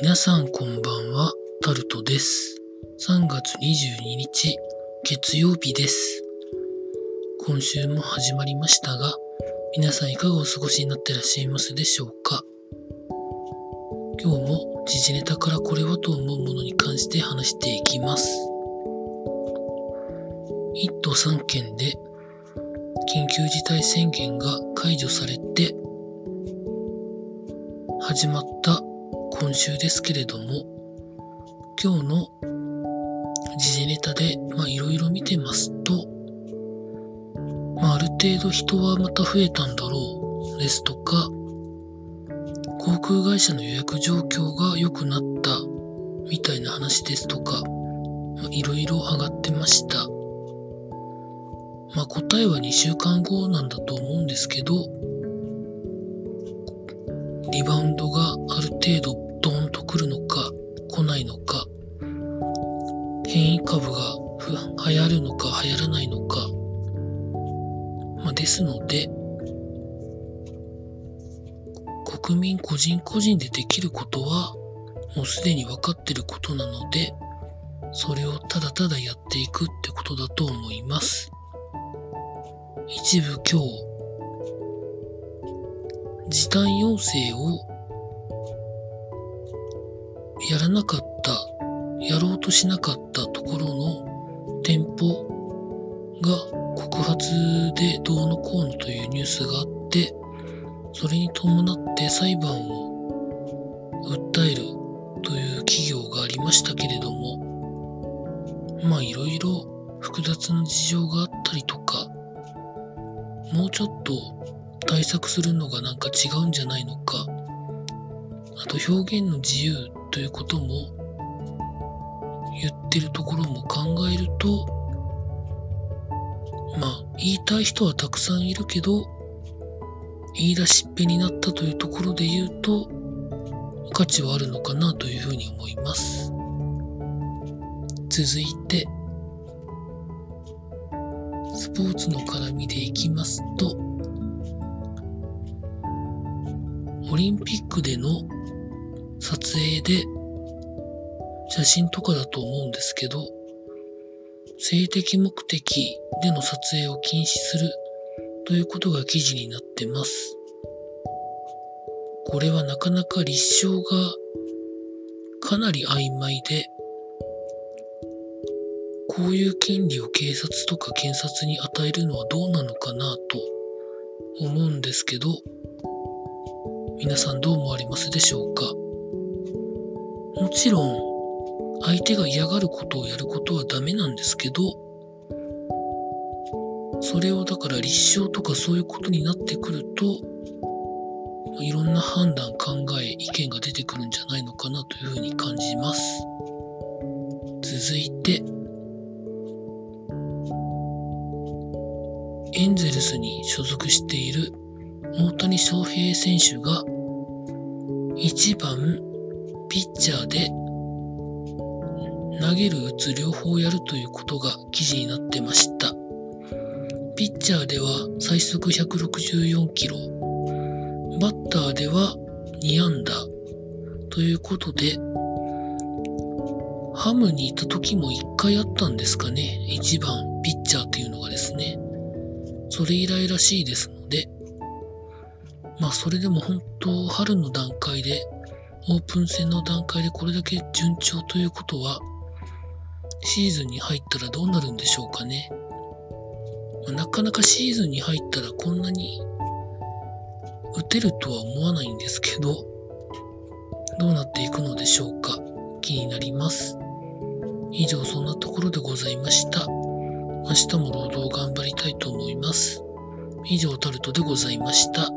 皆さんこんばんは、タルトです。3月22日、月曜日です。今週も始まりましたが、皆さんいかがお過ごしになってらっしゃいますでしょうか？今日も時事ネタからこれはと思うものに関して話していきます。1都3県で緊急事態宣言が解除されて始まった今週ですけれども今日の時事ネタでいろいろ見てますと、まあ、ある程度人はまた増えたんだろうですとか航空会社の予約状況が良くなったみたいな話ですとかいろいろ上がってました。まあ答えは2週間後なんだと思うんですけど、リバウンドがある程度ドーンと来るのか来ないのか、変異株が流行るのか流行らないのか、まあ、ですので、国民個人個人でできることはもうすでに分かってることなので、それをただただやっていくってことだと思います。一部今日、時短要請をやらなかった、やろうとしなかったところの店舗が告発でどうのこうのというニュースがあって、それに伴って裁判を訴えるという企業がありましたけれども、まあいろいろ複雑な事情があったりとか、もうちょっと対策するのがなんか違うんじゃないのか、あと表現の自由ということも言ってるところも考えると、まあ言いたい人はたくさんいるけど、言い出しっぺになったというところで言うと、価値はあるのかなというふうに思います。続いて、スポーツの絡みでいきますと、オリンピックでの撮影で写真とかだと思うんですけど、性的目的での撮影を禁止するということが記事になってます。これはなかなか立証がかなり曖昧で、こういう権利を警察とか検察に与えるのはどうなのかなと思うんですけど、皆さんどう思われますでしょうか？もちろん、相手が嫌がることをやることはダメなんですけど、それをだから立証とかそういうことになってくると、いろんな判断、考え、意見が出てくるんじゃないのかなというふうに感じます。続いて、エンゼルスに所属している大谷翔平選手が1番ピッチャーで投げる打つ両方やるということが記事になってました。ピッチャーでは最速164キロ、バッターでは2安打ということで、ハムにいた時も1回あったんですかね。1番ピッチャーっていうのがですね。それ以来らしいですので、まあそれでも本当春の段階で、オープン戦の段階でこれだけ順調ということは、シーズンに入ったらどうなるんでしょうかね。まあなかなかシーズンに入ったらこんなに打てるとは思わないんですけど、どうなっていくのでしょうか。気になります。以上そんなところでございました。明日も労働頑張りたいと思います。以上タルトでございました。